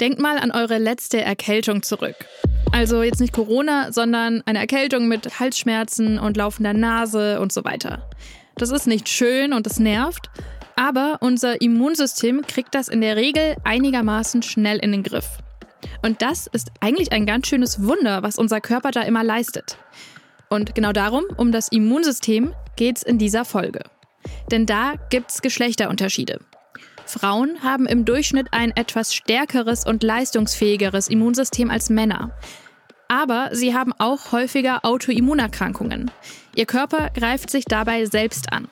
Denkt mal an eure letzte Erkältung zurück. Also jetzt nicht Corona, sondern eine Erkältung mit Halsschmerzen und laufender Nase und so weiter. Das ist nicht schön und es nervt, aber unser Immunsystem kriegt das in der Regel einigermaßen schnell in den Griff. Und das ist eigentlich ein ganz schönes Wunder, was unser Körper da immer leistet. Und genau darum, um das Immunsystem, geht es in dieser Folge. Denn da gibt es Geschlechterunterschiede. Frauen haben im Durchschnitt ein etwas stärkeres und leistungsfähigeres Immunsystem als Männer. Aber sie haben auch häufiger Autoimmunerkrankungen. Ihr Körper greift sich dabei selbst an.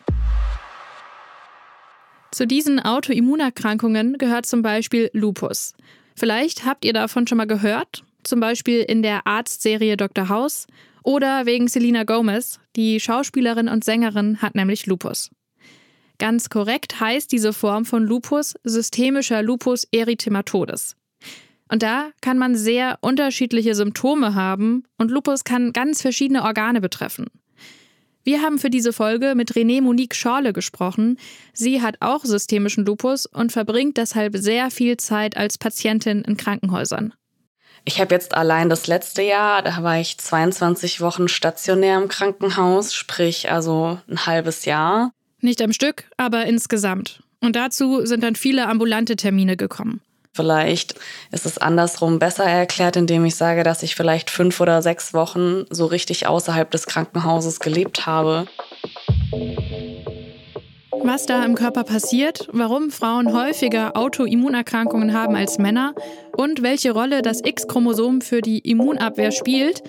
Zu diesen Autoimmunerkrankungen gehört zum Beispiel Lupus. Vielleicht habt ihr davon schon mal gehört, zum Beispiel in der Arztserie Dr. House oder wegen Selena Gomez, die Schauspielerin und Sängerin hat nämlich Lupus. Ganz korrekt heißt diese Form von Lupus systemischer Lupus erythematodes. Und da kann man sehr unterschiedliche Symptome haben und Lupus kann ganz verschiedene Organe betreffen. Wir haben für diese Folge mit René Monique Schorle gesprochen. Sie hat auch systemischen Lupus und verbringt deshalb sehr viel Zeit als Patientin in Krankenhäusern. Ich habe jetzt allein das letzte Jahr, da war ich 22 Wochen stationär im Krankenhaus, sprich also ein halbes Jahr. Nicht am Stück, aber insgesamt. Und dazu sind dann viele ambulante Termine gekommen. Vielleicht ist es andersrum besser erklärt, indem ich sage, dass ich vielleicht fünf oder sechs Wochen so richtig außerhalb des Krankenhauses gelebt habe. Was da im Körper passiert, warum Frauen häufiger Autoimmunerkrankungen haben als Männer und welche Rolle das X-Chromosom für die Immunabwehr spielt,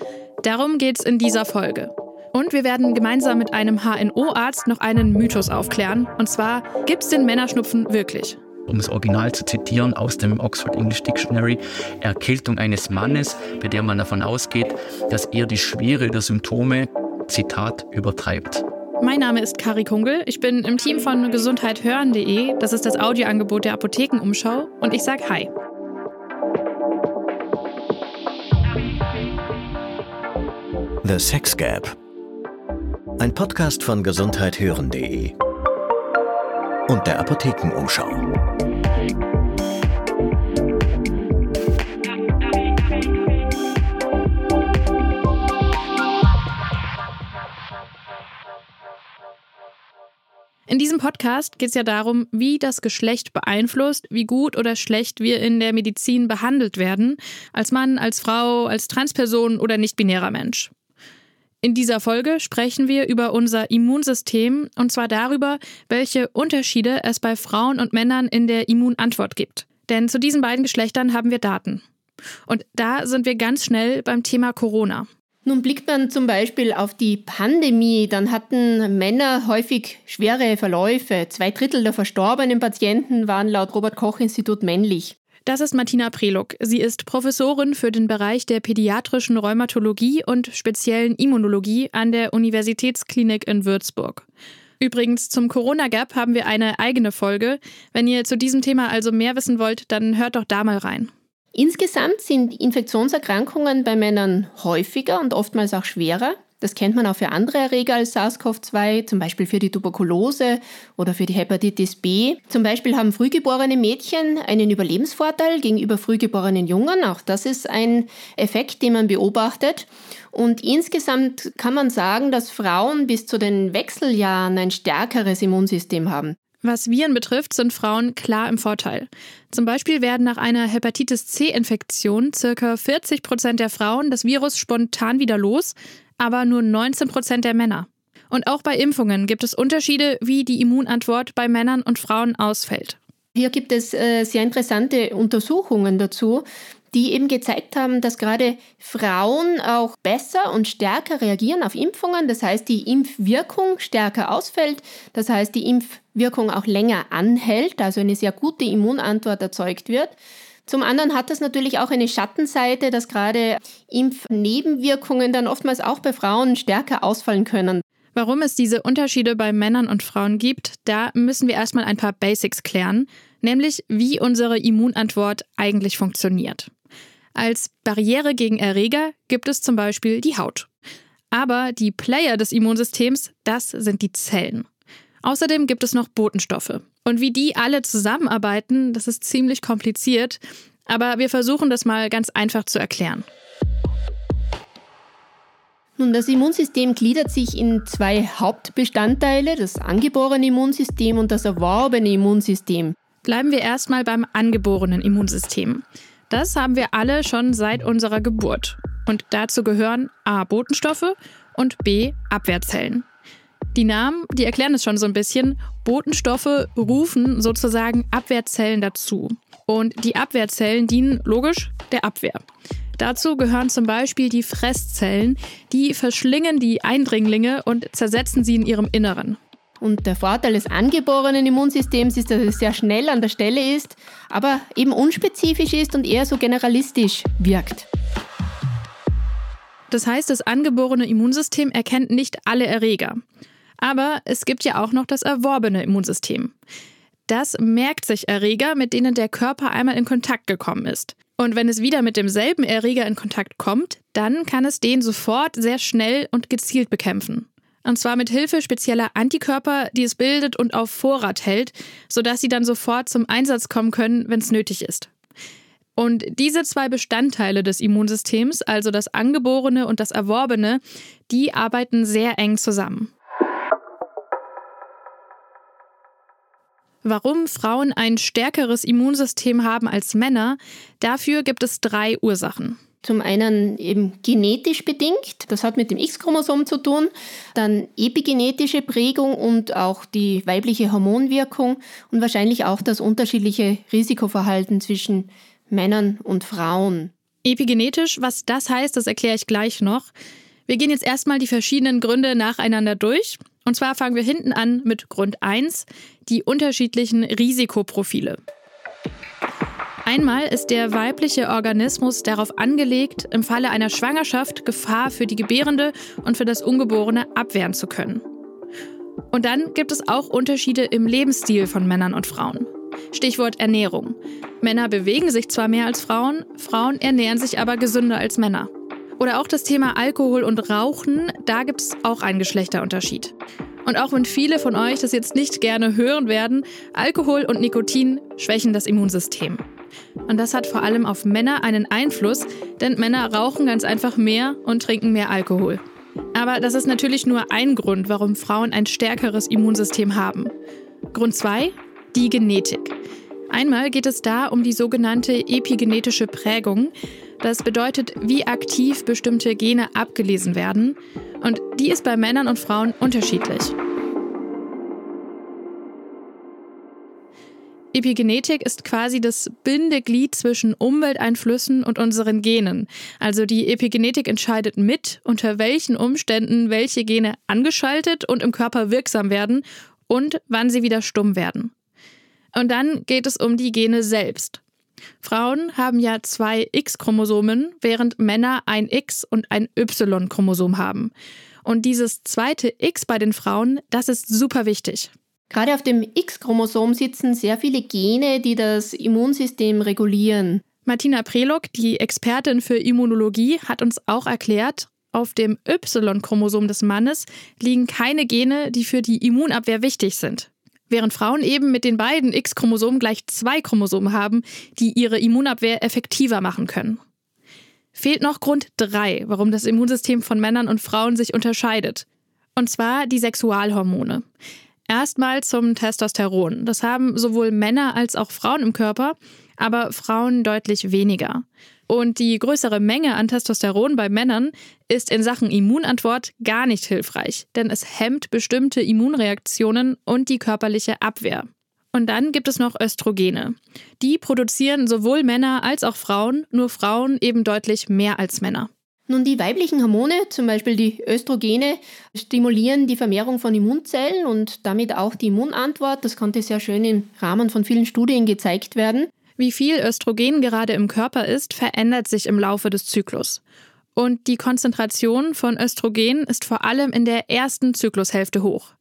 darum geht's in dieser Folge. Und wir werden gemeinsam mit einem HNO-Arzt noch einen Mythos aufklären. Und zwar, gibt es den Männerschnupfen wirklich? Um das Original zu zitieren aus dem Oxford English Dictionary, Erkältung eines Mannes, bei der man davon ausgeht, dass er die Schwere der Symptome, Zitat, übertreibt. Mein Name ist Kari Kungel. Ich bin im Team von gesundheithören.de. Das ist das Audioangebot der Apothekenumschau. Und ich sage Hi. The Sex Gap ein Podcast von gesundheithören.de und der Apothekenumschau. In diesem Podcast geht es ja darum, wie das Geschlecht beeinflusst, wie gut oder schlecht wir in der Medizin behandelt werden, als Mann, als Frau, als Transperson oder nicht-binärer Mensch. In dieser Folge sprechen wir über unser Immunsystem und zwar darüber, welche Unterschiede es bei Frauen und Männern in der Immunantwort gibt. Denn zu diesen beiden Geschlechtern haben wir Daten. Und da sind wir ganz schnell beim Thema Corona. Nun blickt man zum Beispiel auf die Pandemie, dann hatten Männer häufig schwere Verläufe. Zwei Drittel der verstorbenen Patienten waren laut Robert Koch Institut männlich. Das ist Martina Preluk. Sie ist Professorin für den Bereich der pädiatrischen Rheumatologie und speziellen Immunologie an der Universitätsklinik in Würzburg. Übrigens, zum Corona Gap haben wir eine eigene Folge. Wenn ihr zu diesem Thema also mehr wissen wollt, dann hört doch da mal rein. Insgesamt sind Infektionserkrankungen bei Männern häufiger und oftmals auch schwerer. Das kennt man auch für andere Erreger als SARS-CoV-2, zum Beispiel für die Tuberkulose oder für die Hepatitis B. Zum Beispiel haben frühgeborene Mädchen einen Überlebensvorteil gegenüber frühgeborenen Jungen. Auch das ist ein Effekt, den man beobachtet. Und insgesamt kann man sagen, dass Frauen bis zu den Wechseljahren ein stärkeres Immunsystem haben. Was Viren betrifft, sind Frauen klar im Vorteil. Zum Beispiel werden nach einer Hepatitis C-Infektion ca. 40 Prozent der Frauen das Virus spontan wieder los, aber nur 19 Prozent der Männer. Und auch bei Impfungen gibt es Unterschiede, wie die Immunantwort bei Männern und Frauen ausfällt. Hier gibt es äh, sehr interessante Untersuchungen dazu, die eben gezeigt haben, dass gerade Frauen auch besser und stärker reagieren auf Impfungen. Das heißt, die Impfwirkung stärker ausfällt. Das heißt, die Impfwirkung auch länger anhält, also eine sehr gute Immunantwort erzeugt wird. Zum anderen hat das natürlich auch eine Schattenseite, dass gerade Impfnebenwirkungen dann oftmals auch bei Frauen stärker ausfallen können. Warum es diese Unterschiede bei Männern und Frauen gibt, da müssen wir erstmal ein paar Basics klären, nämlich wie unsere Immunantwort eigentlich funktioniert. Als Barriere gegen Erreger gibt es zum Beispiel die Haut. Aber die Player des Immunsystems, das sind die Zellen. Außerdem gibt es noch Botenstoffe. Und wie die alle zusammenarbeiten, das ist ziemlich kompliziert. Aber wir versuchen das mal ganz einfach zu erklären. Nun, das Immunsystem gliedert sich in zwei Hauptbestandteile, das angeborene Immunsystem und das erworbene Immunsystem. Bleiben wir erstmal beim angeborenen Immunsystem. Das haben wir alle schon seit unserer Geburt. Und dazu gehören A. Botenstoffe und B. Abwehrzellen. Die Namen, die erklären es schon so ein bisschen. Botenstoffe rufen sozusagen Abwehrzellen dazu. Und die Abwehrzellen dienen logisch der Abwehr. Dazu gehören zum Beispiel die Fresszellen, die verschlingen die Eindringlinge und zersetzen sie in ihrem Inneren. Und der Vorteil des angeborenen Immunsystems ist, dass es sehr schnell an der Stelle ist, aber eben unspezifisch ist und eher so generalistisch wirkt. Das heißt, das angeborene Immunsystem erkennt nicht alle Erreger. Aber es gibt ja auch noch das erworbene Immunsystem. Das merkt sich Erreger, mit denen der Körper einmal in Kontakt gekommen ist. Und wenn es wieder mit demselben Erreger in Kontakt kommt, dann kann es den sofort sehr schnell und gezielt bekämpfen. Und zwar mit Hilfe spezieller Antikörper, die es bildet und auf Vorrat hält, sodass sie dann sofort zum Einsatz kommen können, wenn es nötig ist. Und diese zwei Bestandteile des Immunsystems, also das angeborene und das erworbene, die arbeiten sehr eng zusammen. Warum Frauen ein stärkeres Immunsystem haben als Männer, dafür gibt es drei Ursachen. Zum einen eben genetisch bedingt, das hat mit dem X-Chromosom zu tun, dann epigenetische Prägung und auch die weibliche Hormonwirkung und wahrscheinlich auch das unterschiedliche Risikoverhalten zwischen Männern und Frauen. Epigenetisch, was das heißt, das erkläre ich gleich noch. Wir gehen jetzt erstmal die verschiedenen Gründe nacheinander durch. Und zwar fangen wir hinten an mit Grund 1, die unterschiedlichen Risikoprofile. Einmal ist der weibliche Organismus darauf angelegt, im Falle einer Schwangerschaft Gefahr für die Gebärende und für das Ungeborene abwehren zu können. Und dann gibt es auch Unterschiede im Lebensstil von Männern und Frauen. Stichwort Ernährung. Männer bewegen sich zwar mehr als Frauen, Frauen ernähren sich aber gesünder als Männer. Oder auch das Thema Alkohol und Rauchen, da gibt es auch einen Geschlechterunterschied. Und auch wenn viele von euch das jetzt nicht gerne hören werden, Alkohol und Nikotin schwächen das Immunsystem. Und das hat vor allem auf Männer einen Einfluss, denn Männer rauchen ganz einfach mehr und trinken mehr Alkohol. Aber das ist natürlich nur ein Grund, warum Frauen ein stärkeres Immunsystem haben. Grund 2, die Genetik. Einmal geht es da um die sogenannte epigenetische Prägung. Das bedeutet, wie aktiv bestimmte Gene abgelesen werden. Und die ist bei Männern und Frauen unterschiedlich. Epigenetik ist quasi das Bindeglied zwischen Umwelteinflüssen und unseren Genen. Also die Epigenetik entscheidet mit, unter welchen Umständen welche Gene angeschaltet und im Körper wirksam werden und wann sie wieder stumm werden. Und dann geht es um die Gene selbst. Frauen haben ja zwei X-Chromosomen, während Männer ein X und ein Y-Chromosom haben. Und dieses zweite X bei den Frauen, das ist super wichtig. Gerade auf dem X-Chromosom sitzen sehr viele Gene, die das Immunsystem regulieren. Martina Prelog, die Expertin für Immunologie, hat uns auch erklärt, auf dem Y-Chromosom des Mannes liegen keine Gene, die für die Immunabwehr wichtig sind während Frauen eben mit den beiden X-Chromosomen gleich zwei Chromosomen haben, die ihre Immunabwehr effektiver machen können. Fehlt noch Grund 3, warum das Immunsystem von Männern und Frauen sich unterscheidet. Und zwar die Sexualhormone. Erstmal zum Testosteron. Das haben sowohl Männer als auch Frauen im Körper, aber Frauen deutlich weniger. Und die größere Menge an Testosteron bei Männern ist in Sachen Immunantwort gar nicht hilfreich, denn es hemmt bestimmte Immunreaktionen und die körperliche Abwehr. Und dann gibt es noch Östrogene. Die produzieren sowohl Männer als auch Frauen, nur Frauen eben deutlich mehr als Männer. Nun, die weiblichen Hormone, zum Beispiel die Östrogene, stimulieren die Vermehrung von Immunzellen und damit auch die Immunantwort. Das konnte sehr schön im Rahmen von vielen Studien gezeigt werden. Wie viel Östrogen gerade im Körper ist, verändert sich im Laufe des Zyklus. Und die Konzentration von Östrogen ist vor allem in der ersten Zyklushälfte hoch.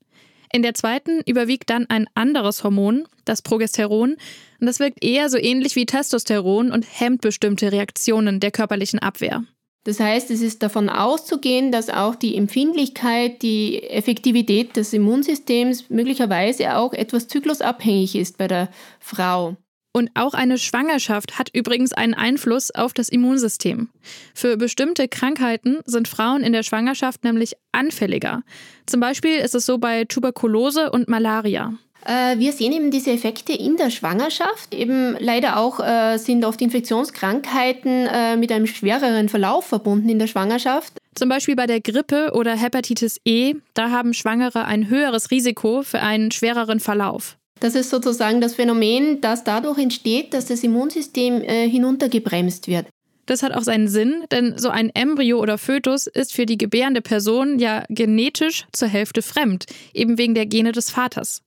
In der zweiten überwiegt dann ein anderes Hormon, das Progesteron, und das wirkt eher so ähnlich wie Testosteron und hemmt bestimmte Reaktionen der körperlichen Abwehr. Das heißt, es ist davon auszugehen, dass auch die Empfindlichkeit, die Effektivität des Immunsystems möglicherweise auch etwas zyklusabhängig ist bei der Frau. Und auch eine Schwangerschaft hat übrigens einen Einfluss auf das Immunsystem. Für bestimmte Krankheiten sind Frauen in der Schwangerschaft nämlich anfälliger. Zum Beispiel ist es so bei Tuberkulose und Malaria. Äh, wir sehen eben diese Effekte in der Schwangerschaft. Eben leider auch äh, sind oft Infektionskrankheiten äh, mit einem schwereren Verlauf verbunden in der Schwangerschaft. Zum Beispiel bei der Grippe oder Hepatitis E, da haben Schwangere ein höheres Risiko für einen schwereren Verlauf. Das ist sozusagen das Phänomen, das dadurch entsteht, dass das Immunsystem äh, hinuntergebremst wird. Das hat auch seinen Sinn, denn so ein Embryo oder Fötus ist für die gebärende Person ja genetisch zur Hälfte fremd, eben wegen der Gene des Vaters.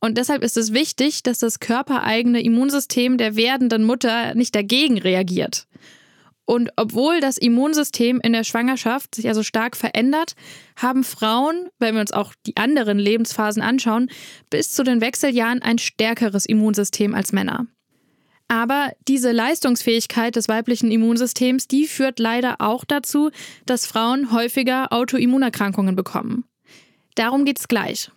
Und deshalb ist es wichtig, dass das körpereigene Immunsystem der werdenden Mutter nicht dagegen reagiert. Und obwohl das Immunsystem in der Schwangerschaft sich also stark verändert, haben Frauen, wenn wir uns auch die anderen Lebensphasen anschauen, bis zu den Wechseljahren ein stärkeres Immunsystem als Männer. Aber diese Leistungsfähigkeit des weiblichen Immunsystems, die führt leider auch dazu, dass Frauen häufiger Autoimmunerkrankungen bekommen. Darum geht's gleich.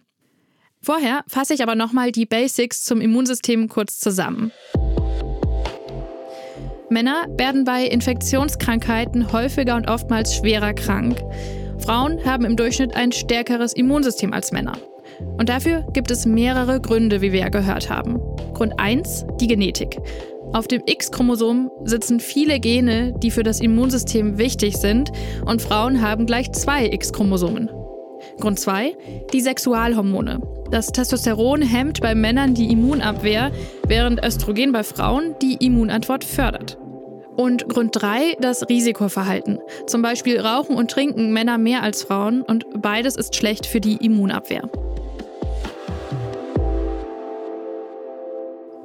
Vorher fasse ich aber nochmal die Basics zum Immunsystem kurz zusammen. Männer werden bei Infektionskrankheiten häufiger und oftmals schwerer krank. Frauen haben im Durchschnitt ein stärkeres Immunsystem als Männer. Und dafür gibt es mehrere Gründe, wie wir ja gehört haben. Grund 1, die Genetik. Auf dem X-Chromosom sitzen viele Gene, die für das Immunsystem wichtig sind, und Frauen haben gleich zwei X-Chromosomen. Grund 2, die Sexualhormone. Das Testosteron hemmt bei Männern die Immunabwehr, während Östrogen bei Frauen die Immunantwort fördert. Und Grund 3, das Risikoverhalten. Zum Beispiel rauchen und trinken Männer mehr als Frauen und beides ist schlecht für die Immunabwehr.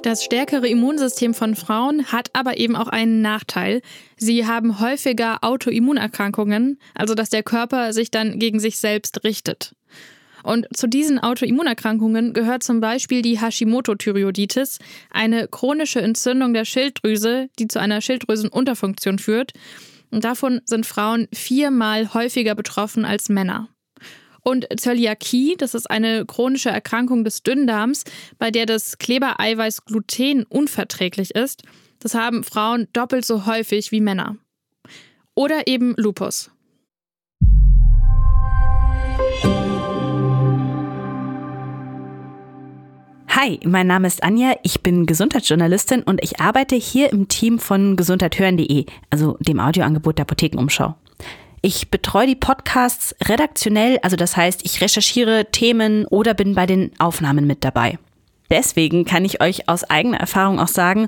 Das stärkere Immunsystem von Frauen hat aber eben auch einen Nachteil. Sie haben häufiger Autoimmunerkrankungen, also dass der Körper sich dann gegen sich selbst richtet. Und zu diesen Autoimmunerkrankungen gehört zum Beispiel die Hashimoto-Thyreoiditis, eine chronische Entzündung der Schilddrüse, die zu einer Schilddrüsenunterfunktion führt. Und davon sind Frauen viermal häufiger betroffen als Männer. Und Zöliakie, das ist eine chronische Erkrankung des Dünndarms, bei der das Klebereiweiß Gluten unverträglich ist. Das haben Frauen doppelt so häufig wie Männer. Oder eben Lupus. Hi, mein Name ist Anja, ich bin Gesundheitsjournalistin und ich arbeite hier im Team von gesundheithören.de, also dem Audioangebot der Apothekenumschau. Ich betreue die Podcasts redaktionell, also das heißt, ich recherchiere Themen oder bin bei den Aufnahmen mit dabei. Deswegen kann ich euch aus eigener Erfahrung auch sagen,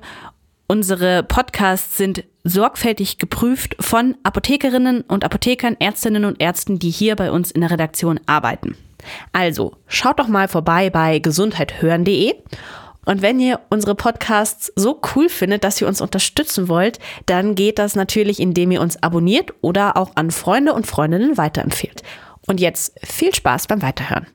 unsere Podcasts sind sorgfältig geprüft von Apothekerinnen und Apothekern, Ärztinnen und Ärzten, die hier bei uns in der Redaktion arbeiten. Also, schaut doch mal vorbei bei gesundheithören.de. Und wenn ihr unsere Podcasts so cool findet, dass ihr uns unterstützen wollt, dann geht das natürlich, indem ihr uns abonniert oder auch an Freunde und Freundinnen weiterempfehlt. Und jetzt viel Spaß beim Weiterhören.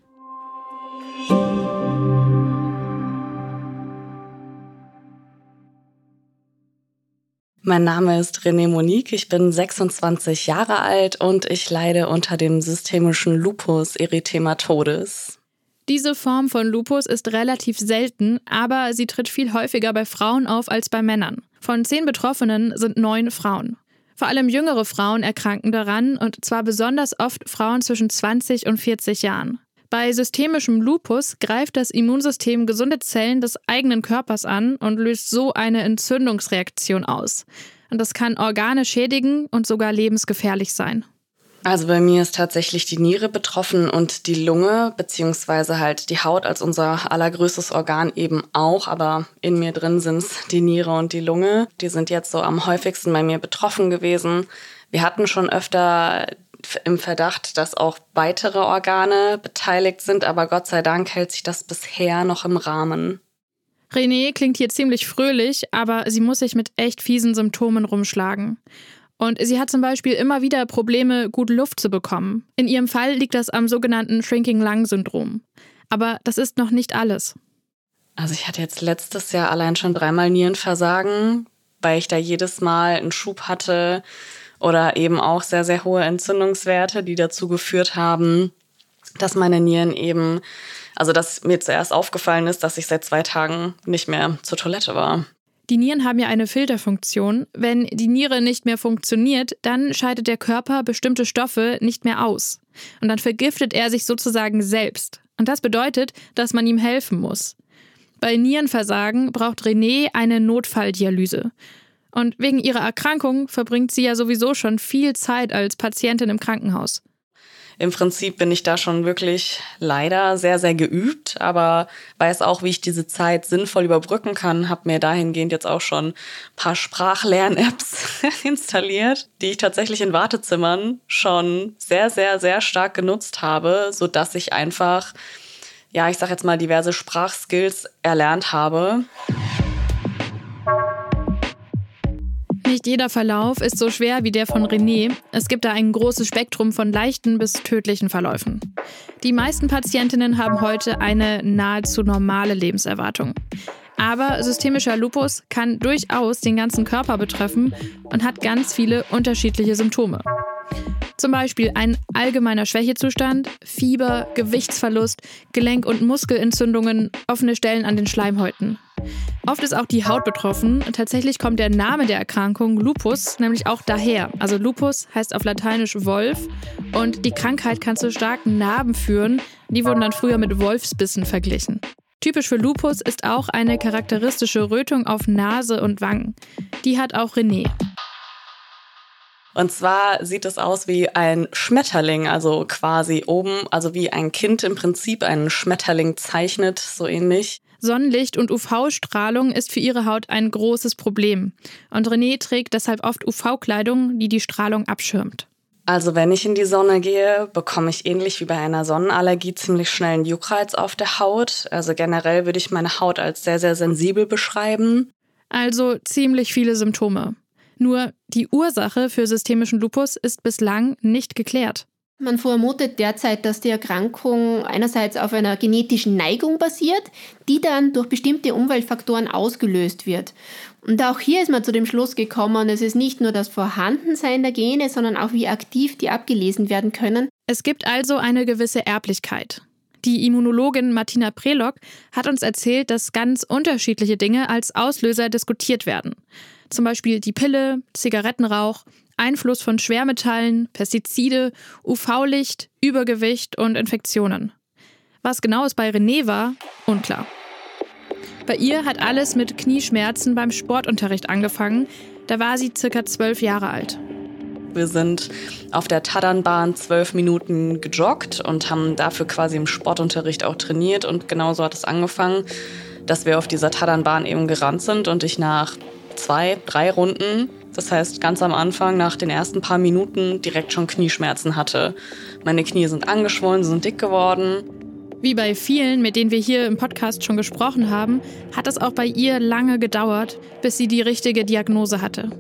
Mein Name ist René Monique, ich bin 26 Jahre alt und ich leide unter dem systemischen Lupus erythematodes. Diese Form von Lupus ist relativ selten, aber sie tritt viel häufiger bei Frauen auf als bei Männern. Von zehn Betroffenen sind neun Frauen. Vor allem jüngere Frauen erkranken daran und zwar besonders oft Frauen zwischen 20 und 40 Jahren. Bei systemischem Lupus greift das Immunsystem gesunde Zellen des eigenen Körpers an und löst so eine Entzündungsreaktion aus. Und das kann Organe schädigen und sogar lebensgefährlich sein. Also bei mir ist tatsächlich die Niere betroffen und die Lunge, beziehungsweise halt die Haut als unser allergrößtes Organ eben auch, aber in mir drin sind es die Niere und die Lunge. Die sind jetzt so am häufigsten bei mir betroffen gewesen. Wir hatten schon öfter im Verdacht, dass auch weitere Organe beteiligt sind, aber Gott sei Dank hält sich das bisher noch im Rahmen. René klingt hier ziemlich fröhlich, aber sie muss sich mit echt fiesen Symptomen rumschlagen. Und sie hat zum Beispiel immer wieder Probleme, gut Luft zu bekommen. In ihrem Fall liegt das am sogenannten Shrinking Lung Syndrom. Aber das ist noch nicht alles. Also ich hatte jetzt letztes Jahr allein schon dreimal Nierenversagen, weil ich da jedes Mal einen Schub hatte, oder eben auch sehr, sehr hohe Entzündungswerte, die dazu geführt haben, dass meine Nieren eben, also dass mir zuerst aufgefallen ist, dass ich seit zwei Tagen nicht mehr zur Toilette war. Die Nieren haben ja eine Filterfunktion. Wenn die Niere nicht mehr funktioniert, dann scheidet der Körper bestimmte Stoffe nicht mehr aus. Und dann vergiftet er sich sozusagen selbst. Und das bedeutet, dass man ihm helfen muss. Bei Nierenversagen braucht René eine Notfalldialyse. Und wegen ihrer Erkrankung verbringt sie ja sowieso schon viel Zeit als Patientin im Krankenhaus im Prinzip bin ich da schon wirklich leider sehr, sehr geübt, aber weiß auch, wie ich diese Zeit sinnvoll überbrücken kann. Habe mir dahingehend jetzt auch schon ein paar Sprachlern-Apps installiert, die ich tatsächlich in Wartezimmern schon sehr, sehr, sehr stark genutzt habe, so dass ich einfach, ja, ich sag jetzt mal, diverse Sprachskills erlernt habe. Jeder Verlauf ist so schwer wie der von René. Es gibt da ein großes Spektrum von leichten bis tödlichen Verläufen. Die meisten Patientinnen haben heute eine nahezu normale Lebenserwartung. Aber systemischer Lupus kann durchaus den ganzen Körper betreffen und hat ganz viele unterschiedliche Symptome. Zum Beispiel ein allgemeiner Schwächezustand, Fieber, Gewichtsverlust, Gelenk- und Muskelentzündungen, offene Stellen an den Schleimhäuten. Oft ist auch die Haut betroffen. Tatsächlich kommt der Name der Erkrankung Lupus nämlich auch daher. Also Lupus heißt auf Lateinisch Wolf und die Krankheit kann zu starken Narben führen. Die wurden dann früher mit Wolfsbissen verglichen. Typisch für Lupus ist auch eine charakteristische Rötung auf Nase und Wangen. Die hat auch René. Und zwar sieht es aus wie ein Schmetterling, also quasi oben, also wie ein Kind im Prinzip einen Schmetterling zeichnet, so ähnlich. Sonnenlicht und UV-Strahlung ist für ihre Haut ein großes Problem. Und René trägt deshalb oft UV-Kleidung, die die Strahlung abschirmt. Also wenn ich in die Sonne gehe, bekomme ich ähnlich wie bei einer Sonnenallergie ziemlich schnell einen Juckreiz auf der Haut. Also generell würde ich meine Haut als sehr, sehr sensibel beschreiben. Also ziemlich viele Symptome. Nur die Ursache für systemischen Lupus ist bislang nicht geklärt. Man vermutet derzeit, dass die Erkrankung einerseits auf einer genetischen Neigung basiert, die dann durch bestimmte Umweltfaktoren ausgelöst wird. Und auch hier ist man zu dem Schluss gekommen, es ist nicht nur das Vorhandensein der Gene, sondern auch wie aktiv die abgelesen werden können. Es gibt also eine gewisse Erblichkeit. Die Immunologin Martina Prelock hat uns erzählt, dass ganz unterschiedliche Dinge als Auslöser diskutiert werden. Zum Beispiel die Pille, Zigarettenrauch, Einfluss von Schwermetallen, Pestizide, UV-Licht, Übergewicht und Infektionen. Was genau es bei René war, unklar. Bei ihr hat alles mit Knieschmerzen beim Sportunterricht angefangen. Da war sie circa zwölf Jahre alt. Wir sind auf der Taddernbahn zwölf Minuten gejoggt und haben dafür quasi im Sportunterricht auch trainiert. Und genauso hat es angefangen, dass wir auf dieser Taddernbahn eben gerannt sind und ich nach zwei, drei Runden, das heißt ganz am Anfang, nach den ersten paar Minuten, direkt schon Knieschmerzen hatte. Meine Knie sind angeschwollen, sind dick geworden. Wie bei vielen, mit denen wir hier im Podcast schon gesprochen haben, hat es auch bei ihr lange gedauert, bis sie die richtige Diagnose hatte.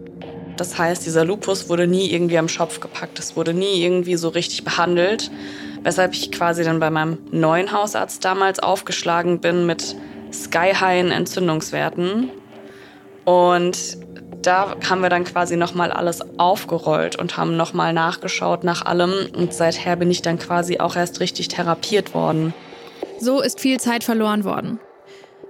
Das heißt, dieser Lupus wurde nie irgendwie am Schopf gepackt. Es wurde nie irgendwie so richtig behandelt. Weshalb ich quasi dann bei meinem neuen Hausarzt damals aufgeschlagen bin mit sky-high Entzündungswerten. Und da haben wir dann quasi nochmal alles aufgerollt und haben nochmal nachgeschaut nach allem. Und seither bin ich dann quasi auch erst richtig therapiert worden. So ist viel Zeit verloren worden.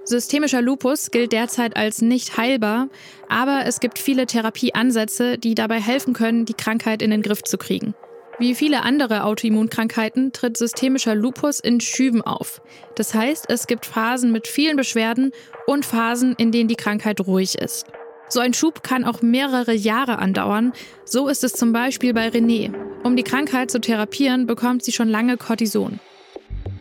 Systemischer Lupus gilt derzeit als nicht heilbar, aber es gibt viele Therapieansätze, die dabei helfen können, die Krankheit in den Griff zu kriegen. Wie viele andere Autoimmunkrankheiten tritt systemischer Lupus in Schüben auf. Das heißt, es gibt Phasen mit vielen Beschwerden und Phasen, in denen die Krankheit ruhig ist. So ein Schub kann auch mehrere Jahre andauern. So ist es zum Beispiel bei René. Um die Krankheit zu therapieren, bekommt sie schon lange Cortison.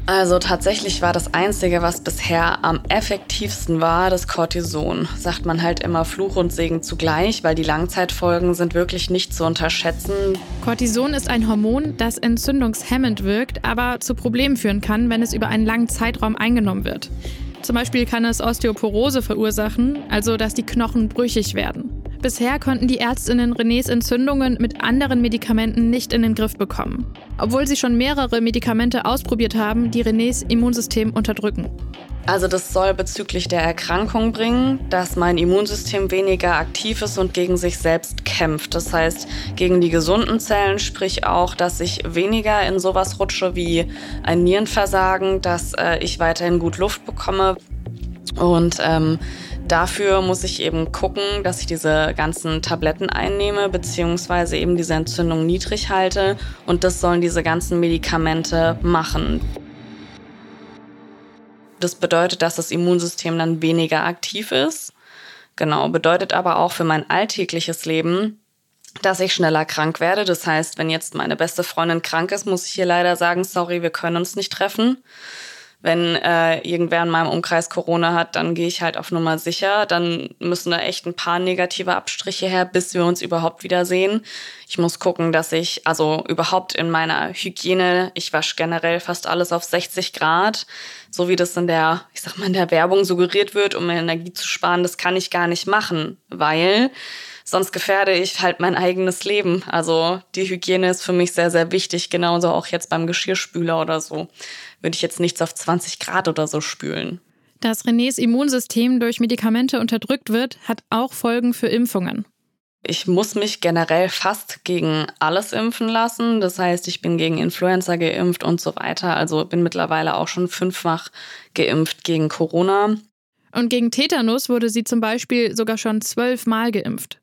Also tatsächlich war das Einzige, was bisher am effektivsten war, das Cortison. Sagt man halt immer Fluch und Segen zugleich, weil die Langzeitfolgen sind wirklich nicht zu unterschätzen. Cortison ist ein Hormon, das entzündungshemmend wirkt, aber zu Problemen führen kann, wenn es über einen langen Zeitraum eingenommen wird. Zum Beispiel kann es Osteoporose verursachen, also dass die Knochen brüchig werden. Bisher konnten die Ärztinnen Renés Entzündungen mit anderen Medikamenten nicht in den Griff bekommen, obwohl sie schon mehrere Medikamente ausprobiert haben, die Renés Immunsystem unterdrücken. Also das soll bezüglich der Erkrankung bringen, dass mein Immunsystem weniger aktiv ist und gegen sich selbst kämpft. Das heißt, gegen die gesunden Zellen, sprich auch, dass ich weniger in sowas rutsche wie ein Nierenversagen, dass äh, ich weiterhin gut Luft bekomme. Und ähm, dafür muss ich eben gucken, dass ich diese ganzen Tabletten einnehme, beziehungsweise eben diese Entzündung niedrig halte. Und das sollen diese ganzen Medikamente machen. Das bedeutet, dass das Immunsystem dann weniger aktiv ist. Genau, bedeutet aber auch für mein alltägliches Leben, dass ich schneller krank werde. Das heißt, wenn jetzt meine beste Freundin krank ist, muss ich hier leider sagen, sorry, wir können uns nicht treffen. Wenn äh, irgendwer in meinem Umkreis Corona hat, dann gehe ich halt auf Nummer sicher. Dann müssen da echt ein paar negative Abstriche her, bis wir uns überhaupt wiedersehen. Ich muss gucken, dass ich, also überhaupt in meiner Hygiene, ich wasche generell fast alles auf 60 Grad, so wie das in der, ich sag mal, in der Werbung suggeriert wird, um Energie zu sparen, das kann ich gar nicht machen, weil sonst gefährde ich halt mein eigenes Leben. Also die Hygiene ist für mich sehr, sehr wichtig, genauso auch jetzt beim Geschirrspüler oder so. Würde ich jetzt nichts auf 20 Grad oder so spülen. Dass Renés Immunsystem durch Medikamente unterdrückt wird, hat auch Folgen für Impfungen. Ich muss mich generell fast gegen alles impfen lassen. Das heißt, ich bin gegen Influenza geimpft und so weiter. Also bin mittlerweile auch schon fünffach geimpft gegen Corona. Und gegen Tetanus wurde sie zum Beispiel sogar schon zwölfmal geimpft.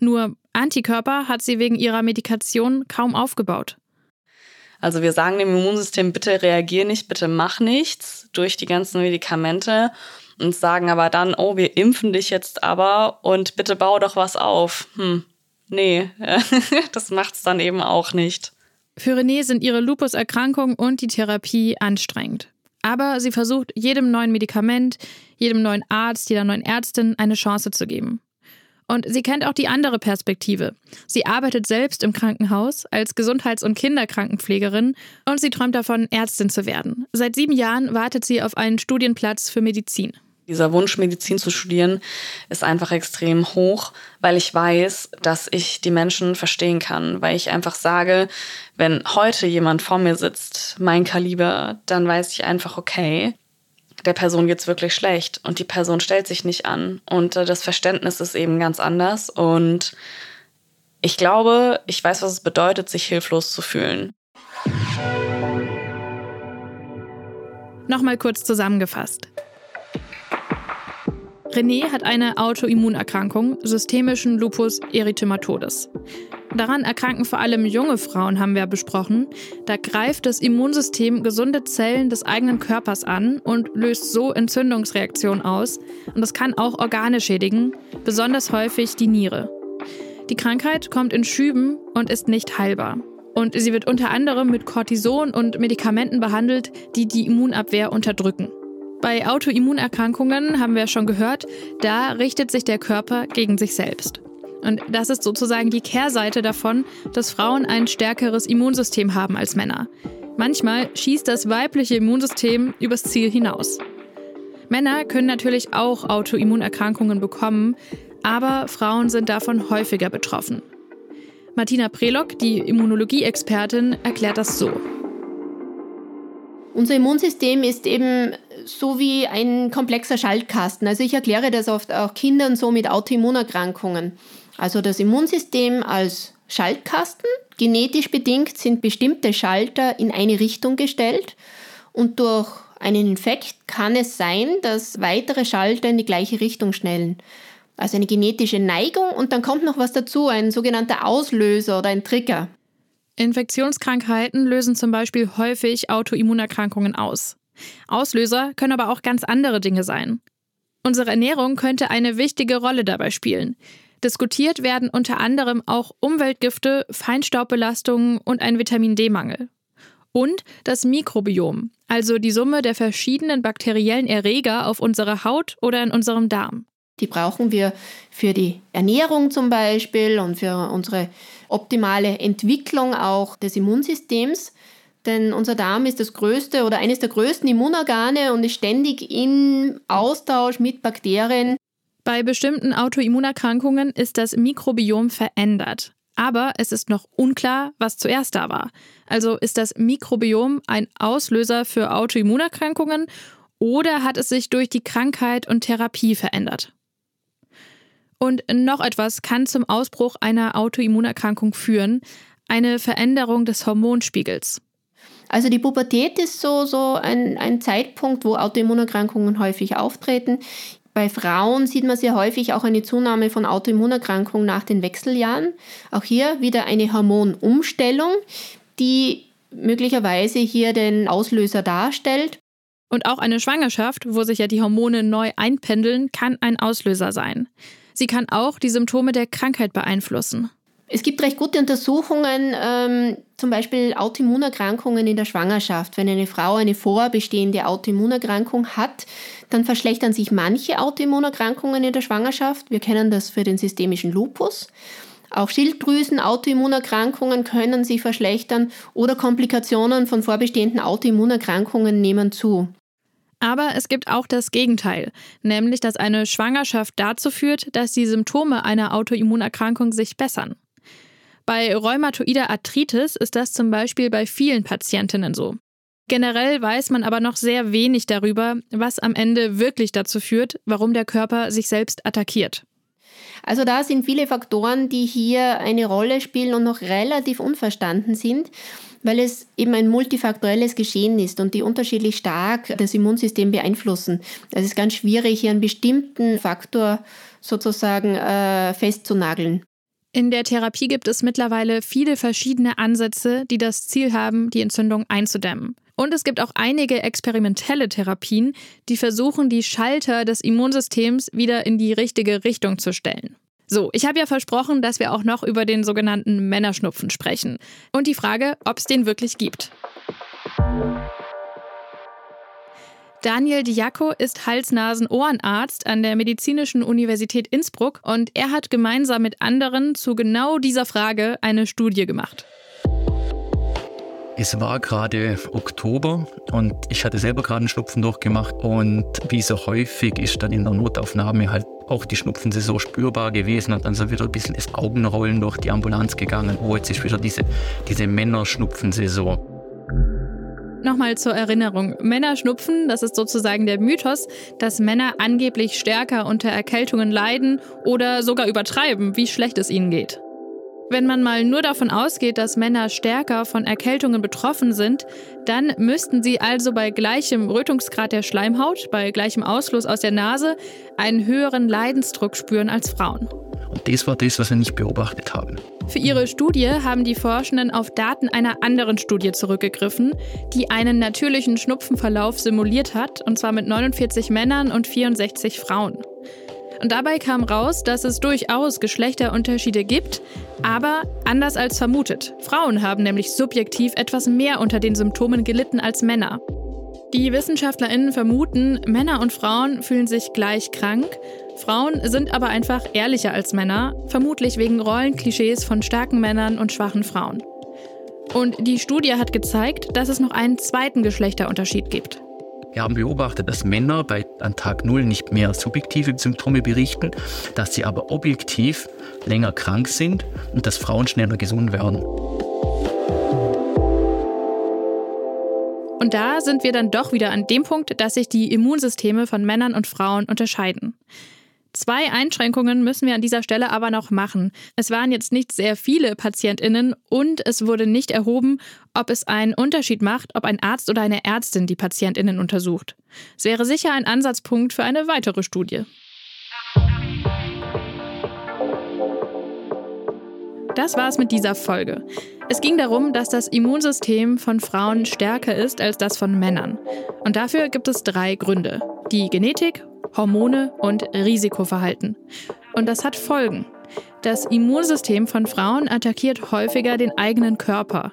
Nur Antikörper hat sie wegen ihrer Medikation kaum aufgebaut. Also wir sagen dem Immunsystem, bitte reagier nicht, bitte mach nichts durch die ganzen Medikamente und sagen aber dann, oh, wir impfen dich jetzt aber und bitte bau doch was auf. Hm, nee, das macht's dann eben auch nicht. Für René sind ihre Lupus-Erkrankung und die Therapie anstrengend. Aber sie versucht, jedem neuen Medikament, jedem neuen Arzt, jeder neuen Ärztin eine Chance zu geben. Und sie kennt auch die andere Perspektive. Sie arbeitet selbst im Krankenhaus als Gesundheits- und Kinderkrankenpflegerin und sie träumt davon, Ärztin zu werden. Seit sieben Jahren wartet sie auf einen Studienplatz für Medizin. Dieser Wunsch, Medizin zu studieren, ist einfach extrem hoch, weil ich weiß, dass ich die Menschen verstehen kann, weil ich einfach sage, wenn heute jemand vor mir sitzt, mein Kaliber, dann weiß ich einfach, okay, der Person geht's wirklich schlecht und die Person stellt sich nicht an und äh, das Verständnis ist eben ganz anders und ich glaube, ich weiß, was es bedeutet, sich hilflos zu fühlen. Nochmal kurz zusammengefasst. René hat eine Autoimmunerkrankung, systemischen Lupus erythematodes. Daran erkranken vor allem junge Frauen, haben wir besprochen. Da greift das Immunsystem gesunde Zellen des eigenen Körpers an und löst so Entzündungsreaktionen aus. Und das kann auch Organe schädigen, besonders häufig die Niere. Die Krankheit kommt in Schüben und ist nicht heilbar. Und sie wird unter anderem mit Cortison und Medikamenten behandelt, die die Immunabwehr unterdrücken. Bei Autoimmunerkrankungen haben wir schon gehört, da richtet sich der Körper gegen sich selbst. Und das ist sozusagen die Kehrseite davon, dass Frauen ein stärkeres Immunsystem haben als Männer. Manchmal schießt das weibliche Immunsystem übers Ziel hinaus. Männer können natürlich auch Autoimmunerkrankungen bekommen, aber Frauen sind davon häufiger betroffen. Martina Prelock, die Immunologie-Expertin, erklärt das so. Unser Immunsystem ist eben so wie ein komplexer Schaltkasten. Also ich erkläre das oft auch Kindern so mit Autoimmunerkrankungen. Also das Immunsystem als Schaltkasten. Genetisch bedingt sind bestimmte Schalter in eine Richtung gestellt und durch einen Infekt kann es sein, dass weitere Schalter in die gleiche Richtung schnellen. Also eine genetische Neigung und dann kommt noch was dazu, ein sogenannter Auslöser oder ein Trigger. Infektionskrankheiten lösen zum Beispiel häufig Autoimmunerkrankungen aus. Auslöser können aber auch ganz andere Dinge sein. Unsere Ernährung könnte eine wichtige Rolle dabei spielen. Diskutiert werden unter anderem auch Umweltgifte, Feinstaubbelastungen und ein Vitamin D-Mangel. Und das Mikrobiom, also die Summe der verschiedenen bakteriellen Erreger auf unserer Haut oder in unserem Darm. Die brauchen wir für die Ernährung zum Beispiel und für unsere optimale Entwicklung auch des Immunsystems. Denn unser Darm ist das größte oder eines der größten Immunorgane und ist ständig im Austausch mit Bakterien. Bei bestimmten Autoimmunerkrankungen ist das Mikrobiom verändert. Aber es ist noch unklar, was zuerst da war. Also ist das Mikrobiom ein Auslöser für Autoimmunerkrankungen oder hat es sich durch die Krankheit und Therapie verändert? Und noch etwas kann zum Ausbruch einer Autoimmunerkrankung führen, eine Veränderung des Hormonspiegels. Also die Pubertät ist so, so ein, ein Zeitpunkt, wo Autoimmunerkrankungen häufig auftreten. Bei Frauen sieht man sehr häufig auch eine Zunahme von Autoimmunerkrankungen nach den Wechseljahren. Auch hier wieder eine Hormonumstellung, die möglicherweise hier den Auslöser darstellt. Und auch eine Schwangerschaft, wo sich ja die Hormone neu einpendeln, kann ein Auslöser sein. Sie kann auch die Symptome der Krankheit beeinflussen. Es gibt recht gute Untersuchungen, ähm, zum Beispiel Autoimmunerkrankungen in der Schwangerschaft. Wenn eine Frau eine vorbestehende Autoimmunerkrankung hat, dann verschlechtern sich manche Autoimmunerkrankungen in der Schwangerschaft. Wir kennen das für den systemischen Lupus. Auch Schilddrüsen-Autoimmunerkrankungen können sich verschlechtern oder Komplikationen von vorbestehenden Autoimmunerkrankungen nehmen zu. Aber es gibt auch das Gegenteil, nämlich dass eine Schwangerschaft dazu führt, dass die Symptome einer Autoimmunerkrankung sich bessern. Bei rheumatoider Arthritis ist das zum Beispiel bei vielen Patientinnen so. Generell weiß man aber noch sehr wenig darüber, was am Ende wirklich dazu führt, warum der Körper sich selbst attackiert. Also da sind viele Faktoren, die hier eine Rolle spielen und noch relativ unverstanden sind, weil es eben ein multifaktorelles Geschehen ist und die unterschiedlich stark das Immunsystem beeinflussen. Es ist ganz schwierig, hier einen bestimmten Faktor sozusagen äh, festzunageln. In der Therapie gibt es mittlerweile viele verschiedene Ansätze, die das Ziel haben, die Entzündung einzudämmen. Und es gibt auch einige experimentelle Therapien, die versuchen, die Schalter des Immunsystems wieder in die richtige Richtung zu stellen. So, ich habe ja versprochen, dass wir auch noch über den sogenannten Männerschnupfen sprechen. Und die Frage, ob es den wirklich gibt. Daniel Diaco ist Hals-Nasen-Ohrenarzt an der Medizinischen Universität Innsbruck und er hat gemeinsam mit anderen zu genau dieser Frage eine Studie gemacht. Es war gerade Oktober und ich hatte selber gerade einen Schnupfen durchgemacht und wie so häufig ist dann in der Notaufnahme halt auch die Schnupfensaison spürbar gewesen und dann so wieder ein bisschen das Augenrollen durch die Ambulanz gegangen. Oh, jetzt ist wieder diese, diese Männerschnupfensaison. Nochmal zur Erinnerung. Männer schnupfen, das ist sozusagen der Mythos, dass Männer angeblich stärker unter Erkältungen leiden oder sogar übertreiben, wie schlecht es ihnen geht. Wenn man mal nur davon ausgeht, dass Männer stärker von Erkältungen betroffen sind, dann müssten sie also bei gleichem Rötungsgrad der Schleimhaut, bei gleichem Ausfluss aus der Nase, einen höheren Leidensdruck spüren als Frauen. Und das war das, was wir nicht beobachtet haben. Für ihre Studie haben die Forschenden auf Daten einer anderen Studie zurückgegriffen, die einen natürlichen Schnupfenverlauf simuliert hat, und zwar mit 49 Männern und 64 Frauen. Und dabei kam raus, dass es durchaus Geschlechterunterschiede gibt, aber anders als vermutet. Frauen haben nämlich subjektiv etwas mehr unter den Symptomen gelitten als Männer. Die WissenschaftlerInnen vermuten, Männer und Frauen fühlen sich gleich krank. Frauen sind aber einfach ehrlicher als Männer, vermutlich wegen Rollenklischees von starken Männern und schwachen Frauen. Und die Studie hat gezeigt, dass es noch einen zweiten Geschlechterunterschied gibt. Wir haben beobachtet, dass Männer bei, an Tag Null nicht mehr subjektive Symptome berichten, dass sie aber objektiv länger krank sind und dass Frauen schneller gesund werden. Und da sind wir dann doch wieder an dem Punkt, dass sich die Immunsysteme von Männern und Frauen unterscheiden. Zwei Einschränkungen müssen wir an dieser Stelle aber noch machen. Es waren jetzt nicht sehr viele Patientinnen und es wurde nicht erhoben, ob es einen Unterschied macht, ob ein Arzt oder eine Ärztin die Patientinnen untersucht. Es wäre sicher ein Ansatzpunkt für eine weitere Studie. Das war's mit dieser Folge. Es ging darum, dass das Immunsystem von Frauen stärker ist als das von Männern. Und dafür gibt es drei Gründe. Die Genetik, Hormone und Risikoverhalten. Und das hat Folgen. Das Immunsystem von Frauen attackiert häufiger den eigenen Körper.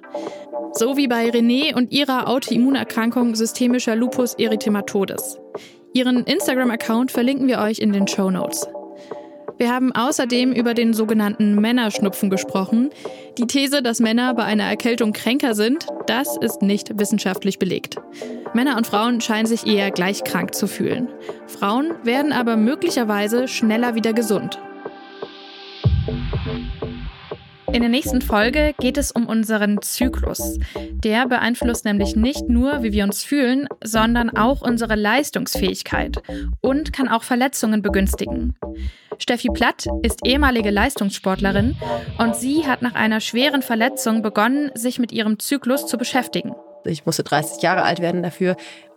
So wie bei René und ihrer Autoimmunerkrankung systemischer Lupus erythematodes. Ihren Instagram-Account verlinken wir euch in den Show Notes. Wir haben außerdem über den sogenannten Männerschnupfen gesprochen. Die These, dass Männer bei einer Erkältung kränker sind, das ist nicht wissenschaftlich belegt. Männer und Frauen scheinen sich eher gleich krank zu fühlen. Frauen werden aber möglicherweise schneller wieder gesund. In der nächsten Folge geht es um unseren Zyklus. Der beeinflusst nämlich nicht nur, wie wir uns fühlen, sondern auch unsere Leistungsfähigkeit und kann auch Verletzungen begünstigen. Steffi Platt ist ehemalige Leistungssportlerin und sie hat nach einer schweren Verletzung begonnen, sich mit ihrem Zyklus zu beschäftigen. Ich musste 30 Jahre alt werden dafür,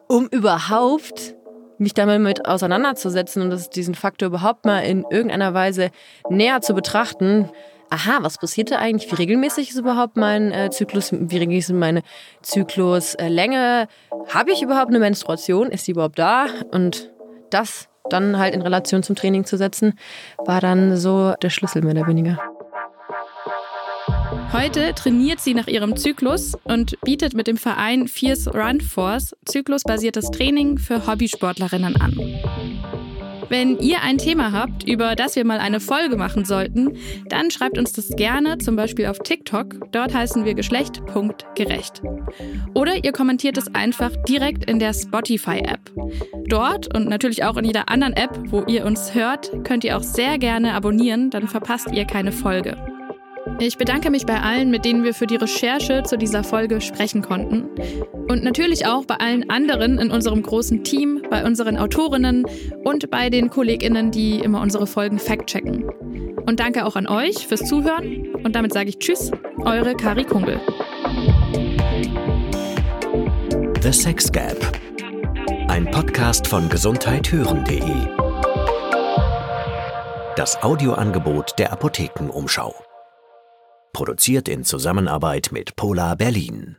um überhaupt mich damit auseinanderzusetzen und diesen Faktor überhaupt mal in irgendeiner Weise näher zu betrachten. Aha, was passiert da eigentlich? Wie regelmäßig ist überhaupt mein äh, Zyklus? Wie regelmäßig ist meine Zykluslänge? Habe ich überhaupt eine Menstruation? Ist sie überhaupt da? Und das dann halt in Relation zum Training zu setzen, war dann so der Schlüssel mehr oder weniger. Heute trainiert sie nach ihrem Zyklus und bietet mit dem Verein Fierce Run Force zyklusbasiertes Training für Hobbysportlerinnen an. Wenn ihr ein Thema habt, über das wir mal eine Folge machen sollten, dann schreibt uns das gerne, zum Beispiel auf TikTok. Dort heißen wir Geschlecht.gerecht. Oder ihr kommentiert es einfach direkt in der Spotify-App. Dort und natürlich auch in jeder anderen App, wo ihr uns hört, könnt ihr auch sehr gerne abonnieren, dann verpasst ihr keine Folge. Ich bedanke mich bei allen, mit denen wir für die Recherche zu dieser Folge sprechen konnten. Und natürlich auch bei allen anderen in unserem großen Team, bei unseren Autorinnen und bei den KollegInnen, die immer unsere Folgen fact-checken. Und danke auch an euch fürs Zuhören. Und damit sage ich Tschüss, eure Kari Kungel. The Sex Gap. Ein Podcast von gesundheithören.de. Das Audioangebot der Apothekenumschau. Produziert in Zusammenarbeit mit Polar Berlin.